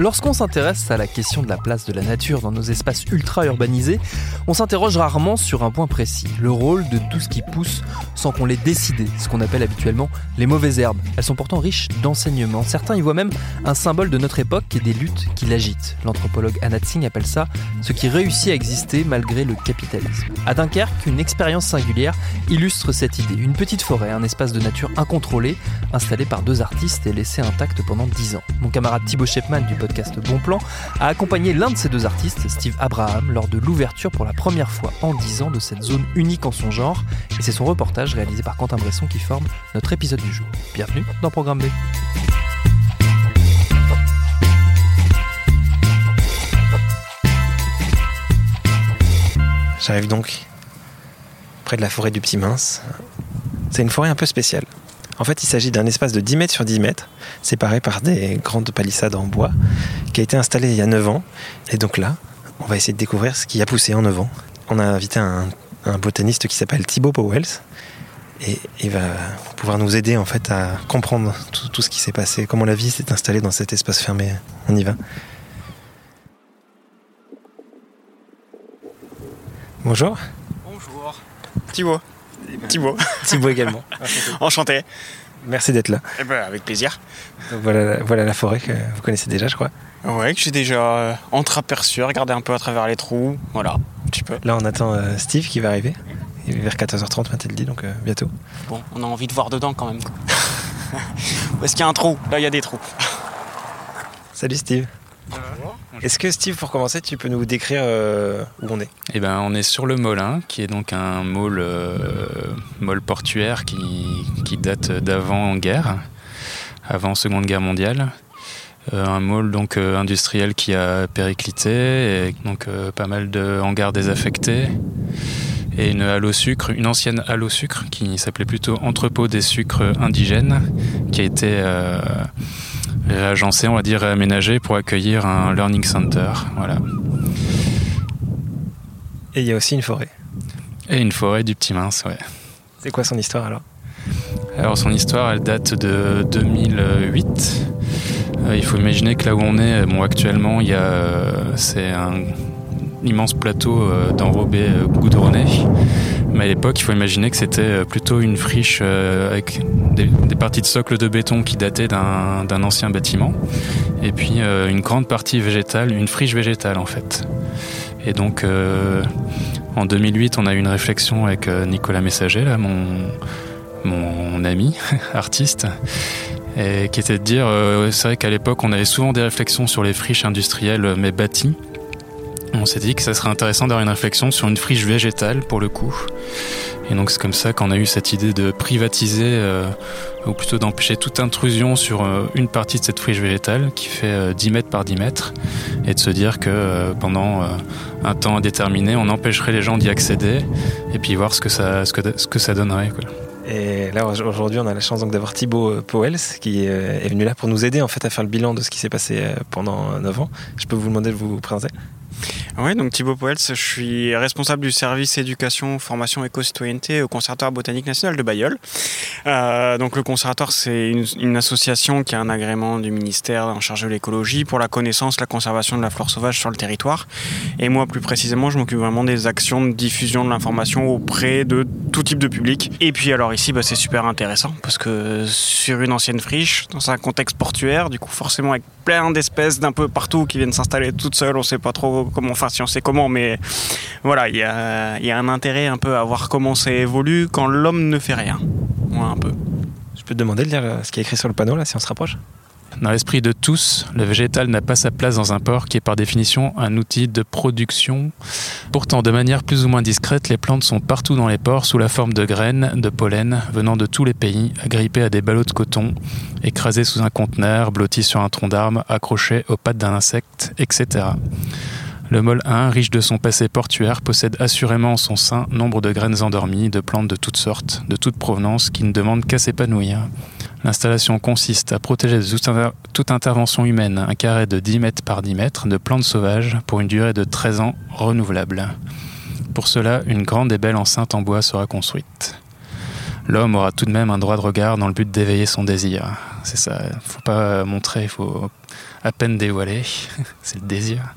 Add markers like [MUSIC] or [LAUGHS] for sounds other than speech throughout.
Lorsqu'on s'intéresse à la question de la place de la nature dans nos espaces ultra urbanisés, on s'interroge rarement sur un point précis, le rôle de tout ce qui pousse sans qu'on l'ait décidé, ce qu'on appelle habituellement les mauvaises herbes. Elles sont pourtant riches d'enseignements. Certains y voient même un symbole de notre époque et des luttes qui l'agitent. L'anthropologue Anat Singh appelle ça ce qui réussit à exister malgré le capitalisme. À Dunkerque, une expérience singulière illustre cette idée. Une petite forêt, un espace de nature incontrôlé, installé par deux artistes et laissé intact pendant dix ans. Mon camarade Thibaut Shepman du Bon Plan a accompagné l'un de ces deux artistes, Steve Abraham, lors de l'ouverture pour la première fois en 10 ans de cette zone unique en son genre. Et c'est son reportage réalisé par Quentin Bresson qui forme notre épisode du jour. Bienvenue dans Programme B. J'arrive donc près de la forêt du Petit Mince. C'est une forêt un peu spéciale. En fait, il s'agit d'un espace de 10 mètres sur 10 mètres, séparé par des grandes palissades en bois, qui a été installé il y a 9 ans. Et donc là, on va essayer de découvrir ce qui a poussé en 9 ans. On a invité un, botaniste qui s'appelle Thibaut Powells, et il va pouvoir nous aider en fait à comprendre tout, tout ce qui s'est passé, comment la vie s'est installée dans cet espace fermé. On y va. Bonjour. Bonjour. Thibaut. Thibaut. [LAUGHS] Thibaut également. Enchanté. Merci d'être là. Eh ben, avec plaisir. voilà, voilà la forêt que vous connaissez déjà, je crois. Ouais, que j'ai déjà euh, entreaperçu, regardé un peu à travers les trous. Voilà, un petit peu. Là, on attend euh, Steve qui va arriver. Il est vers 14h30, m'a-t-elle dit, donc euh, bientôt. Bon, on a envie de voir dedans quand même. [LAUGHS] Où est-ce qu'il y a un trou? Là, il y a des trous. Salut Steve. Est-ce que Steve, pour commencer, tu peux nous décrire euh, où on est? Eh ben, on est sur le Molin, qui est donc un môle, euh, portuaire qui, date d'avant-guerre, avant Seconde Guerre mondiale. Euh, un môle donc industriel qui a périclité, et donc pas mal de hangars désaffectés et une halle au sucre, une ancienne halle au sucre qui s'appelait plutôt entrepôt des sucres indigènes, qui a été réagencé, on va dire réaménagé pour accueillir un learning center. Voilà. Et il y a aussi une forêt. Et une forêt du Petit Mince, ouais. C'est quoi son histoire alors? Alors son histoire, elle date de 2008. Euh, il faut imaginer que là où on est, bon actuellement, il y a, c'est un immense plateau euh, d'enrobé euh, goudronné. Mais à l'époque, il faut imaginer que c'était euh, plutôt une friche avec des, parties de socle de béton qui dataient d'un ancien bâtiment. Et puis une grande partie végétale, une friche végétale en fait. Et donc en 2008, on a eu une réflexion avec Nicolas Messager, mon, ami, [LAUGHS] artiste, qui était de dire, c'est vrai qu'à l'époque, on avait souvent des réflexions sur les friches industrielles mais bâties. On s'est dit que ça serait intéressant d'avoir une réflexion sur une friche végétale pour le coup. Et donc c'est comme ça qu'on a eu cette idée de privatiser, euh, ou plutôt d'empêcher toute intrusion sur euh, une partie de cette friche végétale qui fait 10 euh, mètres par 10 mètres, et de se dire que pendant un temps indéterminé, on empêcherait les gens d'y accéder, et puis voir ce que ça, ce que, donnerait. Et là aujourd'hui, on a la chance donc d'avoir Thibaut Powells qui est venu là pour nous aider en fait à faire le bilan de ce qui s'est passé pendant 9 ans. Je peux vous demander de vous présenter? Oui, donc Thibaut Poels, je suis responsable du service éducation, formation et citoyenneté au Conservatoire botanique national de Bayeul. Euh, donc le Conservatoire, c'est une, association qui a un agrément du ministère en charge de l'écologie pour la connaissance, la conservation de la flore sauvage sur le territoire. Et moi, plus précisément, je m'occupe vraiment des actions de diffusion de l'information auprès de tout type de public. Et puis alors ici, bah, c'est super intéressant parce que sur une ancienne friche, dans un contexte portuaire, du coup forcément avec plein d'espèces d'un peu partout qui viennent s'installer toutes seules, on sait pas trop comment, enfin si on sait comment, mais voilà, il y a, y a, un intérêt un peu à voir comment ça évolue quand l'homme ne fait rien. Ouais, un peu. Je peux te demander de lire ce qui est écrit sur le panneau là, si on se rapproche? Dans l'esprit de tous, le végétal n'a pas sa place dans un port qui est par définition un outil de production. Pourtant, de manière plus ou moins discrète, les plantes sont partout dans les ports sous la forme de graines, de pollen, venant de tous les pays, agrippées à des ballots de coton, écrasées sous un conteneur, blotties sur un tronc d'arbre, accrochées aux pattes d'un insecte, etc. Le mol 1, riche de son passé portuaire, possède assurément en son sein nombre de graines endormies, de plantes de toutes sortes, de toute provenance, qui ne demandent qu'à s'épanouir. L'installation consiste à protéger de toute intervention humaine un carré de 10 mètres par 10 mètres de plantes sauvages pour une durée de 13 ans renouvelable. Pour cela, une grande et belle enceinte en bois sera construite. L'homme aura tout de même un droit de regard dans le but d'éveiller son désir. C'est ça, faut pas montrer, il faut à peine dévoiler, [LAUGHS] c'est le désir.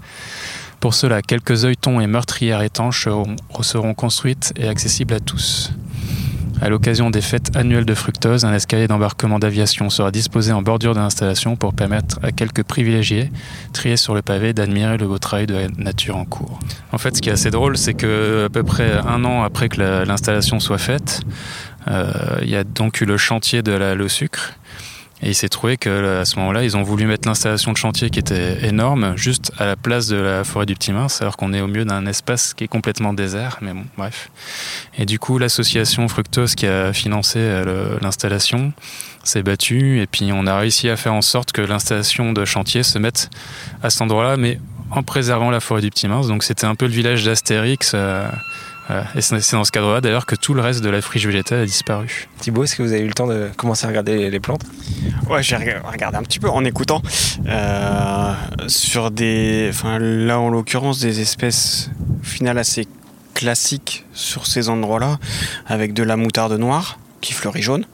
Pour cela, quelques œilletons et meurtrières étanches seront, construites et accessibles à tous. À l'occasion des fêtes annuelles de fructose, un escalier d'embarquement d'aviation sera disposé en bordure de l'installation pour permettre à quelques privilégiés, triés sur le pavé, d'admirer le beau travail de la nature en cours. En fait, ce qui est assez drôle, c'est que à peu près un an après que l'installation soit faite, euh, il y a donc eu le chantier de la, le sucre et il s'est trouvé qu'à ce moment-là, ils ont voulu mettre l'installation de chantier qui était énorme juste à la place de la forêt du Petit Mince, alors qu'on est au milieu d'un espace qui est complètement désert. Mais bon, bref. Et du coup, l'association Fructose qui a financé euh, l'installation s'est battue et puis on a réussi à faire en sorte que l'installation de chantier se mette à cet endroit-là, mais en préservant la forêt du Petit Mince. Donc c'était un peu le village d'Astérix. Euh, et c'est dans ce cadre-là d'ailleurs que tout le reste de la friche végétale a disparu. Thibaut, est-ce que vous avez eu le temps de commencer à regarder les plantes? Ouais, j'ai regardé un petit peu en écoutant. Euh, sur des. Enfin, là en l'occurrence, des espèces finales assez classiques sur ces endroits-là, avec de la moutarde noire qui fleurit jaune.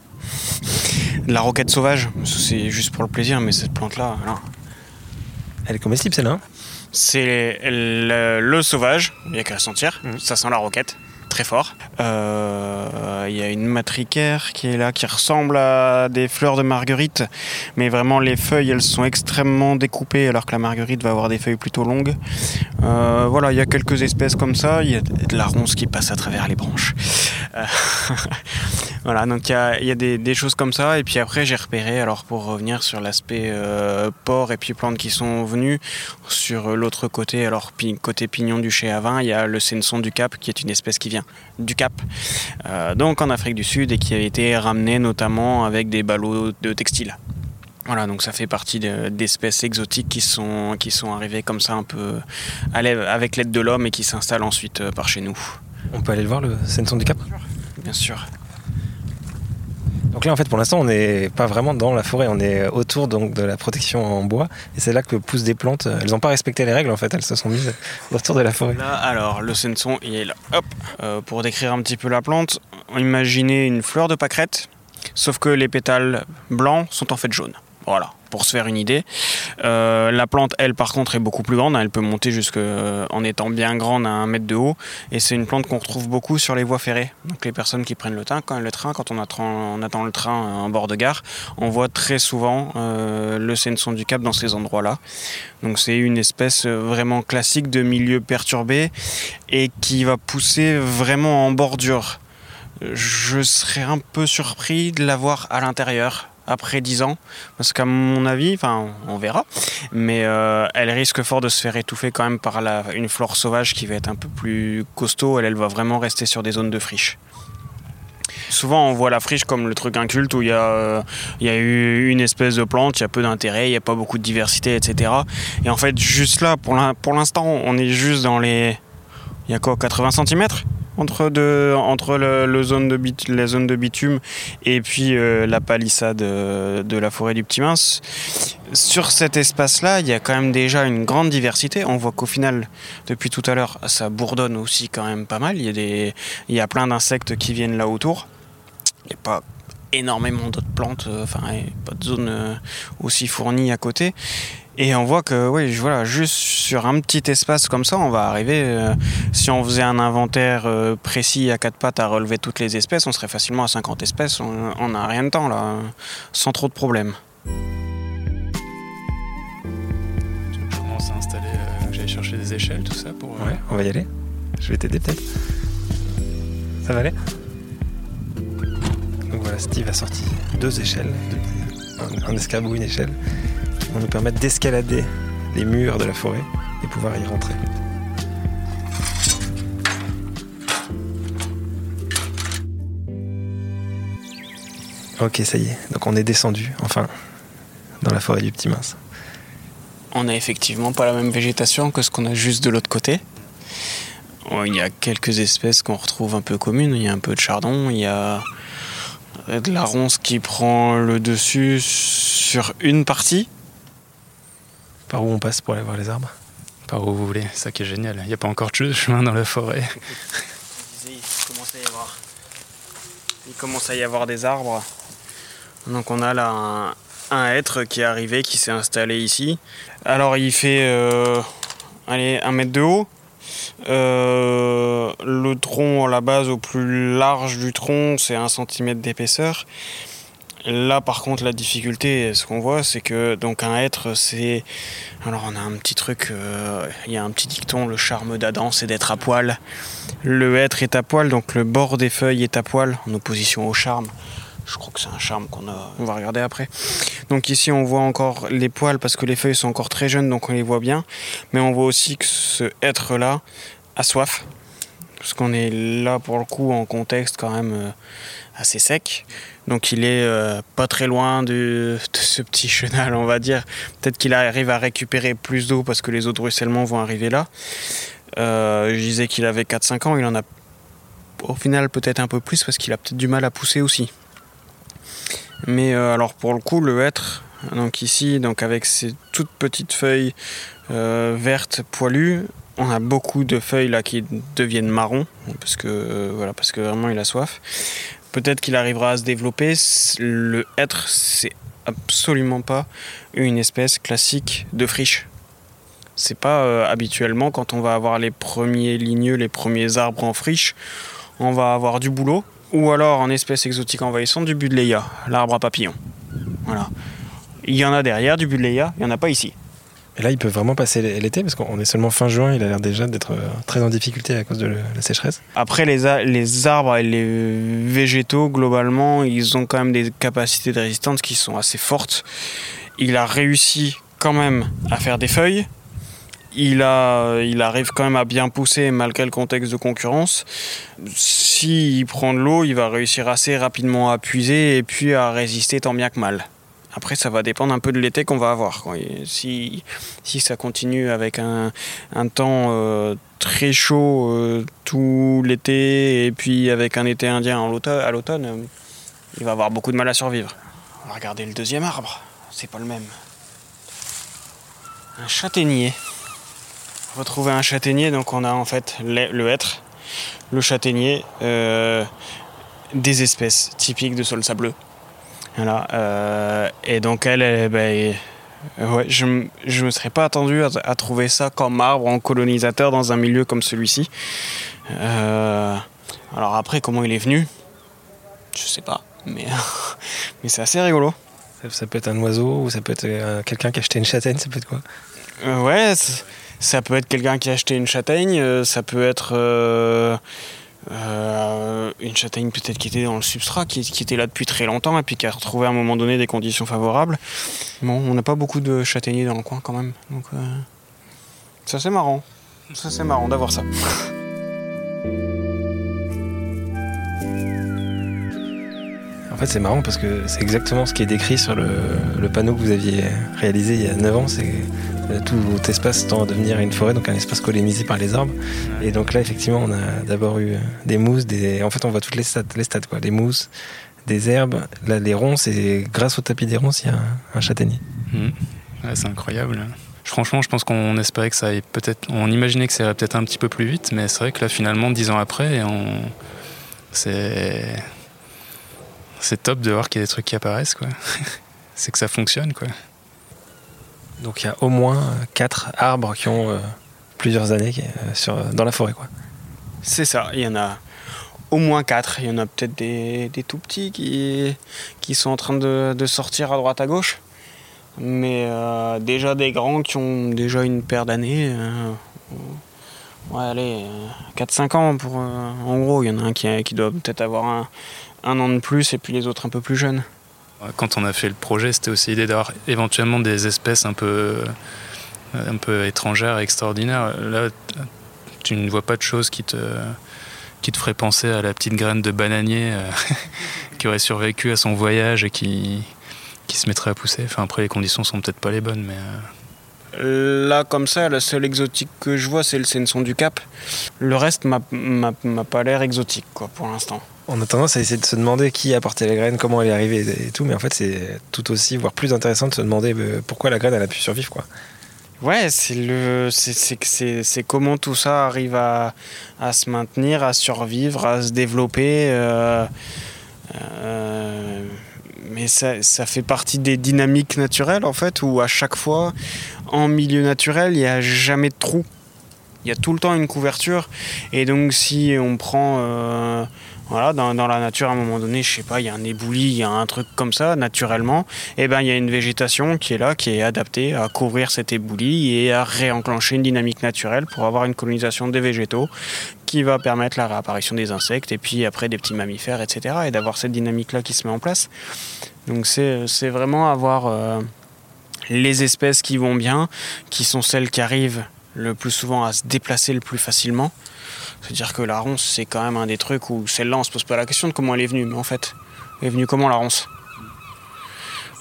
De la roquette sauvage, c'est juste pour le plaisir, mais cette plante-là. Elle est comestible celle-là hein? C'est le, sauvage, il n'y a qu'à sentir, mmh. ça sent la roquette très fort. Euh, il y a une matricaire qui est là, qui ressemble à des fleurs de marguerite, mais vraiment les feuilles, elles sont extrêmement découpées, alors que la marguerite va avoir des feuilles plutôt longues. Euh, voilà, il y a quelques espèces comme ça. Il y a de la ronce qui passe à travers les branches. [LAUGHS] Euh, voilà, donc il y a, y a des, des, choses comme ça. Et puis après, j'ai repéré, alors pour revenir sur l'aspect port et puis plantes qui sont venues, sur l'autre côté, alors côté pignon du chez Avin, il y a le senson du Cap, qui est une espèce qui vient du Cap, euh, donc en Afrique du Sud, et qui a été ramené notamment avec des ballots de textile. Voilà, donc ça fait partie d'espèces exotiques qui sont, qui sont arrivées comme ça un peu avec l'aide de l'homme et qui s'installent ensuite euh, par chez nous. On peut aller le voir, le Senson du Cap? Bien sûr. Donc là, en fait, pour l'instant, on n'est pas vraiment dans la forêt, on est autour donc, de la protection en bois, et c'est là que poussent des plantes. Elles n'ont pas respecté les règles, en fait, elles se sont mises [LAUGHS] autour de la forêt. Là, alors, le senson, il est là. Hop, euh, pour décrire un petit peu la plante, imaginez une fleur de pâquerette, sauf que les pétales blancs sont en fait jaunes. Voilà pour se faire une idée. Euh, la plante, elle, par contre, est beaucoup plus grande. Elle peut monter jusque euh, en étant bien grande à un mètre de haut. Et c'est une plante qu'on retrouve beaucoup sur les voies ferrées. Donc les personnes qui prennent le train, quand, le train, quand on attend, le train en bord de gare, on voit très souvent euh, le senson du Cap dans ces endroits-là. Donc c'est une espèce vraiment classique de milieu perturbé et qui va pousser vraiment en bordure. Je serais un peu surpris de la voir à l'intérieur après 10 ans Parce qu'à mon avis, enfin on verra, mais euh, elle risque fort de se faire étouffer quand même par la, une flore sauvage qui va être un peu plus costaud. Elle, elle va vraiment rester sur des zones de friche. Souvent, on voit la friche comme le truc inculte où il y, euh, y a eu une espèce de plante, il y a peu d'intérêt, il n'y a pas beaucoup de diversité, etc. Et en fait, juste là, pour l'instant, on est juste dans les. Il y a quoi 80 cm entre, deux, entre le, zone de bit, la zone de bitume et puis euh, la palissade euh, de la forêt du Petit Mince. Sur cet espace-là, il y a quand même déjà une grande diversité. On voit qu'au final, depuis tout à l'heure, ça bourdonne aussi quand même pas mal. Il y a, des, il y a plein d'insectes qui viennent là autour. Il pas énormément d'autres plantes, euh, enfin, pas de zone euh, aussi fournie à côté. Et on voit que, oui, voilà, juste sur un petit espace comme ça, on va arriver. euh, si on faisait un inventaire euh, précis à quatre pattes à relever toutes les espèces, on serait facilement à 50 espèces. On on a rien de temps là, sans trop de problèmes. Tu commences à installer, euh, j'allais chercher des échelles, tout ça pour. euh, Ouais, on va y aller. Je vais t'aider peut-être. Ça va aller? Donc voilà, Steve a sorti deux échelles, un, un escabeau, une échelle, qui vont nous permettre d'escalader les murs de la forêt et pouvoir y rentrer. Ok, ça y est. Donc on est descendu, enfin, dans la forêt du Petit Mince. On n'a effectivement pas la même végétation que ce qu'on a juste de l'autre côté. Oh, Il y a quelques espèces qu'on retrouve un peu communes. Il y a un peu de chardon, il y a de la ronce qui prend le dessus sur une partie. Par où on passe pour aller voir les arbres? Par où vous voulez, ça qui est génial. Il n'y a pas encore de chemin dans la forêt. Il commence à y avoir, il commence à y avoir des arbres. Donc on a là un, un hêtre qui est arrivé, qui s'est installé ici. Alors il fait euh, allez, un mètre de haut. Euh, le tronc à la base au plus large du tronc c'est un centimètre d'épaisseur. Là par contre la difficulté ce qu'on voit c'est que donc un hêtre c'est alors on a un petit truc euh, il y a un petit dicton le charme d'Adam c'est d'être à poil. Le hêtre est à poil donc le bord des feuilles est à poil en opposition au charme. Je crois que c'est un charme qu'on a on va regarder après. Donc ici on voit encore les poils parce que les feuilles sont encore très jeunes donc on les voit bien mais on voit aussi que ce hêtre là a soif parce qu'on est là pour le coup en contexte quand même euh, assez sec. Donc il est euh, pas très loin de, de ce petit chenal, on va dire. Peut-être qu'il arrive à récupérer plus d'eau parce que les eaux de ruissellement vont arriver là. Euh, je disais qu'il avait 4-5 ans, il en a au final peut-être un peu plus parce qu'il a peut-être du mal à pousser aussi. Mais euh, alors pour le coup, le hêtre, donc ici, donc avec ces toutes petites feuilles euh, vertes poilues, on a beaucoup de feuilles là qui deviennent marron parce que euh, voilà parce que vraiment il a soif. Peut-être qu'il arrivera à se développer. Le hêtre, c'est absolument pas une espèce classique de friche. C'est pas habituellement quand on va avoir les premiers ligneux, les premiers arbres en friche, on va avoir du boulot ou alors en espèce exotique envahissante du budleia, l'arbre à papillons. Voilà. Il y en a derrière du budleia, il y en a pas ici. Et là, il peut vraiment passer l'été parce qu'on est seulement fin juin. Il a l'air déjà d'être euh, très en difficulté à cause de la sécheresse. Après, les, les arbres et les végétaux, globalement, ils ont quand même des capacités de résistance qui sont assez fortes. Il a réussi quand même à faire des feuilles. Il, arrive quand même à bien pousser malgré le contexte de concurrence. S'il prend de l'eau, il va réussir assez rapidement à puiser et puis à résister tant bien que mal. Après, ça va dépendre un peu de l'été qu'on va avoir. si, ça continue avec un, temps euh, très chaud euh, tout l'été et puis avec un été indien à l'automne, il va avoir beaucoup de mal à survivre. Regarder le deuxième arbre. C'est pas le même. Un châtaignier. Retrouver un châtaignier, donc on a en fait le, hêtre, le châtaignier, euh, des espèces typiques de sol sableux. Voilà. euh, et donc elle, elle, ben, euh, ouais, je, je me serais pas attendu à, à trouver ça comme arbre en colonisateur dans un milieu comme celui-ci. Euh, alors après, comment il est venu Je sais pas, mais, [LAUGHS] mais c'est assez rigolo. Ça, ça peut être un oiseau ou ça peut être quelqu'un qui a acheté une châtaigne. Ça peut être quoi? Ouais, ça peut être quelqu'un qui a acheté une châtaigne, euh, ça peut être euh, euh, une châtaigne peut-être qui était dans le substrat, qui, était là depuis très longtemps et puis qui a retrouvé à un moment donné des conditions favorables. Bon, on n'a pas beaucoup de châtaigniers dans le coin quand même, donc ça c'est marrant. Ça c'est marrant d'avoir ça. En fait, c'est marrant parce que c'est exactement ce qui est décrit sur le, panneau que vous aviez réalisé il y a 9 ans. Tout espace tend à devenir une forêt, donc un espace colonisé par les arbres. Et donc là, effectivement, on a d'abord eu des mousses, des... en fait, on voit toutes les stades, les stades quoi, des mousses, des herbes. Là, les ronces, et grâce au tapis des ronces, il y a un, châtaignier. Mmh. Ouais, c'est incroyable. Franchement, je pense qu'on espérait que ça aille peut-être. On imaginait que ça irait peut-être un petit peu plus vite, mais c'est vrai que là, finalement, dix ans après, on... c'est. C'est top de voir qu'il y a des trucs qui apparaissent, quoi. [LAUGHS] c'est que ça fonctionne, quoi. Donc il y a au moins quatre arbres qui ont euh, plusieurs années euh, sur, dans la forêt, quoi. C'est ça, il y en a au moins quatre. Il y en a peut-être des, des, tout petits qui, qui sont en train de, de sortir à droite à gauche. Mais euh, déjà des grands qui ont déjà une paire d'années. Ouais, allez, 4-5 ans pour. En gros, il y en a un qui, qui doit peut-être avoir un, un, an de plus et puis les autres un peu plus jeunes. Quand on a fait le projet, c'était aussi l'idée d'avoir éventuellement des espèces un peu, un peu étrangères, extraordinaires. Là, tu ne vois pas de choses qui te, qui te feraient penser à la petite graine de bananier [LAUGHS] qui aurait survécu à son voyage et qui, qui se mettrait à pousser. Après, les conditions sont peut-être pas les bonnes, mais. Euh, Là, comme ça, la seule exotique que je vois, c'est le Senson du Cap. Le reste m'a pas l'air exotique, pour l'instant. On a tendance à essayer de se demander qui a apporté la graine, comment elle est arrivée et tout, mais en fait, c'est tout aussi, voire plus intéressant de se demander euh, pourquoi la graine elle a pu survivre, quoi. Ouais, c'est le, c'est comment tout ça arrive à, à, se maintenir, à survivre, à se développer. Euh, euh, mais ça, ça, fait partie des dynamiques naturelles en fait, où à chaque fois, en milieu naturel, il n'y a jamais de trou. Il y a tout le temps une couverture. Et donc si on prend... voilà, dans, la nature, à un moment donné, je sais pas, il y a un éboulis, il y a un truc comme ça, naturellement, et eh ben il y a une végétation qui est là, qui est adaptée à couvrir cet éboulis et à réenclencher une dynamique naturelle pour avoir une colonisation des végétaux qui va permettre la réapparition des insectes et puis après des petits mammifères, etc. Et d'avoir cette dynamique-là qui se met en place. Donc c'est vraiment avoir euh, les espèces qui vont bien, qui sont celles qui arrivent le plus souvent à se déplacer le plus facilement. C'est-à-dire que la ronce, c'est quand même un des trucs où celle-là, on se pose pas la question de comment elle est venue, mais en fait, elle est venue comment la ronce?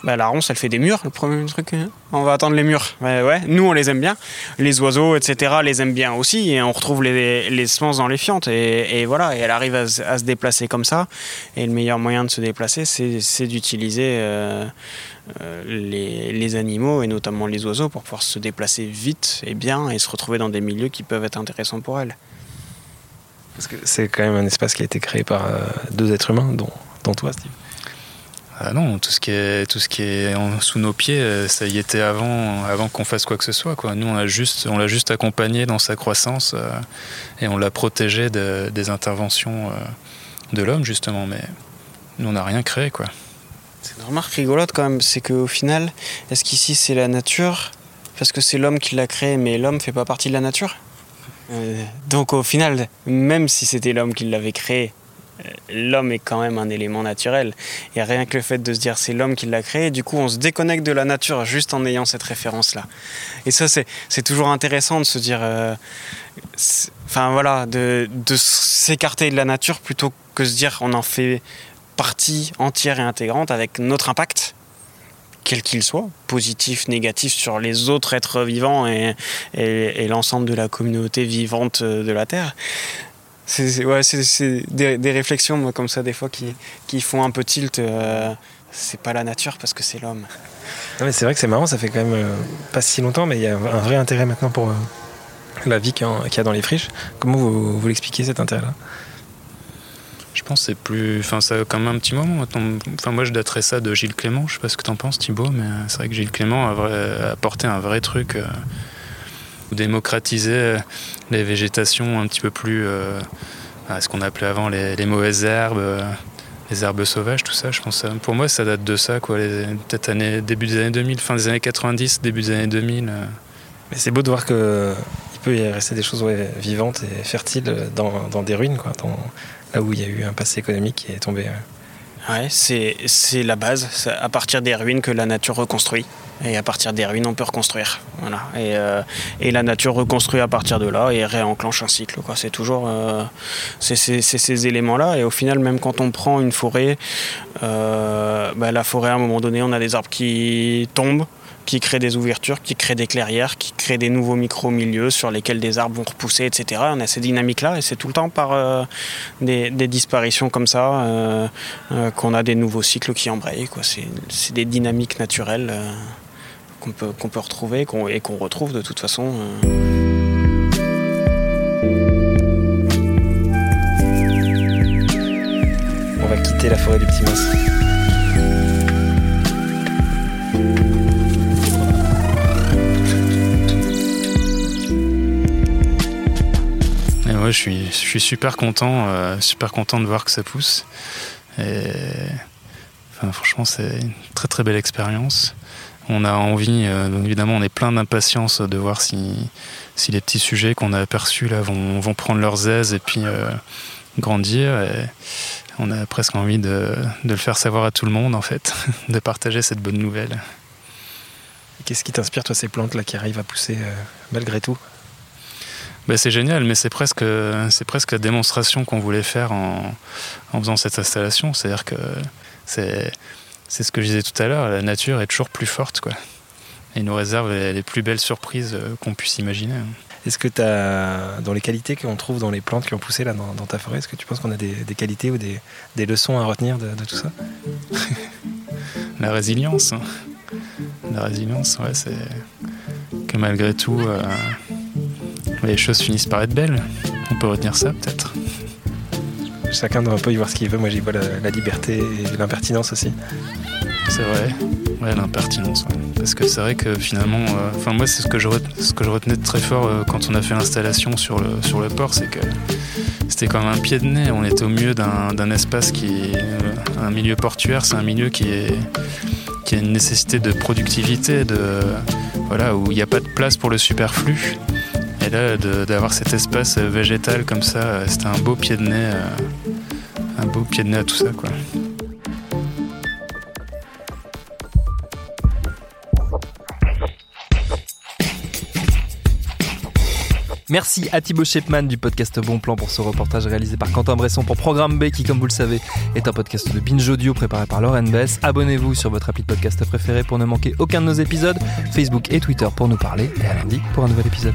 Bah, la ronce, elle fait des murs, le premier truc. Hein. On va attendre les murs. ouais, nous, on les aime bien. Les oiseaux, etc., les aiment bien aussi. Et on retrouve les, les semences dans les fientes. Et, voilà, et elle arrive à, se déplacer comme ça. Et le meilleur moyen de se déplacer, c'est d'utiliser euh, euh, les, les, animaux, et notamment les oiseaux, pour pouvoir se déplacer vite et bien et se retrouver dans des milieux qui peuvent être intéressants pour elle. Parce que c'est quand même un espace qui a été créé par euh, deux êtres humains, dont, dont toi, Steve. Ah non, tout ce qui est, tout ce qui est en, sous nos pieds, euh, ça y était avant, avant qu'on fasse quoi que ce soit. Quoi. Nous, on l'a juste, on l'a juste accompagné dans sa croissance euh, et on l'a protégé de, des interventions de l'homme, justement. Mais nous, on n'a rien créé. Quoi. C'est une remarque rigolote quand même, c'est qu'au final, est-ce qu'ici c'est la nature? Parce que c'est l'homme qui l'a créé, mais l'homme fait pas partie de la nature? Euh, donc au final, même si c'était l'homme qui l'avait créé, euh, l'homme est quand même un élément naturel. Et rien que le fait de se dire c'est l'homme qui l'a créé, du coup on se déconnecte de la nature juste en ayant cette référence-là. Et ça c'est toujours intéressant de se dire, euh, enfin voilà, de, de s'écarter de la nature plutôt que de se dire on en fait partie entière et intégrante avec notre impact quel qu'il soit, positif, négatif, sur les autres êtres vivants et, l'ensemble de la communauté vivante de la Terre. C'est des, réflexions comme ça des fois qui, qui font un peu tilt. Euh, c'est pas la nature parce que c'est l'homme. c'est vrai que c'est marrant, ça fait quand même euh, pas si longtemps, mais il y a un vrai intérêt maintenant pour euh, la vie qu'il y, a dans les friches. Comment vous, vous l'expliquez cet intérêt-là? Je pense que c'est plus. Enfin, ça a quand même un petit moment. Enfin, moi, je daterais ça de Gilles Clément. Je sais pas ce que t'en penses, Thibaut, mais c'est vrai que Gilles Clément a, apporté un vrai truc. Euh, démocratiser euh, les végétations un petit peu plus. Euh, ce qu'on appelait avant les, mauvaises herbes, euh, les herbes sauvages, tout ça. Je pense pour moi, ça date de ça, quoi. Peut-être début des années 2000, fin des années 90, début des années 2000. Mais c'est beau de voir que il peut y rester des choses vivantes et fertiles dans, des ruines, quoi, là où il y a eu un passé économique qui est tombé. Ouais, c'est, la base. C'est à partir des ruines que la nature reconstruit. Et à partir des ruines, on peut reconstruire. Euh, et la nature reconstruit à partir de là et réenclenche un cycle. C'est toujours euh, ces éléments-là. Et au final, même quand on prend une forêt, euh, bah, la forêt, à un moment donné, on a des arbres qui tombent qui crée des ouvertures, qui crée des clairières, qui crée des nouveaux micro-milieux sur lesquels des arbres vont repousser, etc. On a ces dynamiques-là et c'est tout le temps par euh, des, disparitions comme ça euh, euh, qu'on a des nouveaux cycles qui embrayent. C'est des dynamiques naturelles qu'on peut, retrouver et qu'on retrouve de toute façon. On va quitter la forêt du Petit Je suis, super content, euh, super content de voir que ça pousse. Franchement, c'est une très très belle expérience. On a envie, euh, évidemment, on est plein d'impatience de voir si, les petits sujets qu'on a aperçus là vont, prendre leurs aises et puis euh, grandir. On a presque envie de, le faire savoir à tout le monde, en fait, [LAUGHS] de partager cette bonne nouvelle. Qu'est-ce qui t'inspire, toi, ces plantes là qui arrivent à pousser malgré tout? Ben, c'est génial, mais c'est presque, c'est presque la démonstration qu'on voulait faire en, en, faisant cette installation. C'est-à-dire que c'est, c'est ce que je disais tout à l'heure, la nature est toujours plus forte. Quoi. Et nous réserve les, plus belles surprises euh, qu'on puisse imaginer. Hein. Est-ce que tu as, dans les qualités qu'on trouve dans les plantes qui ont poussé là dans, ta forêt, est-ce que tu penses qu'on a des, des qualités ou des, des, leçons à retenir de, tout ça? [LAUGHS] La résilience. Hein. La résilience, ouais, c'est que malgré tout, euh, les choses finissent par être belles. On peut retenir ça peut-être. Chacun doit un peu y voir ce qu'il veut. Moi j'y vois la, liberté et l'impertinence aussi. C'est vrai, ouais, l'impertinence. Parce que c'est vrai que finalement, euh, enfin moi c'est ce que je ce que je retenais de très fort euh, quand on a fait l'installation sur le sur le port, c'est que c'était comme un pied de nez. On était au milieu d'un espace qui est euh, un milieu portuaire, c'est un milieu qui est qui a une nécessité de productivité, de voilà où il n'y a pas de place pour le superflu. Et là, d'avoir cet espace végétal comme ça, c'était un beau pied de nez, euh, un beau pied de nez à tout ça, quoi. Merci à Thibaut Shepman du podcast Bon Plan pour ce reportage réalisé par Quentin Bresson pour Programme B qui, comme vous le savez, est un podcast de Binge Audio préparé par Lauren Bess. Abonnez-vous sur votre appli de podcast préféré pour ne manquer aucun de nos épisodes, Facebook et Twitter pour nous parler et à lundi pour un nouvel épisode.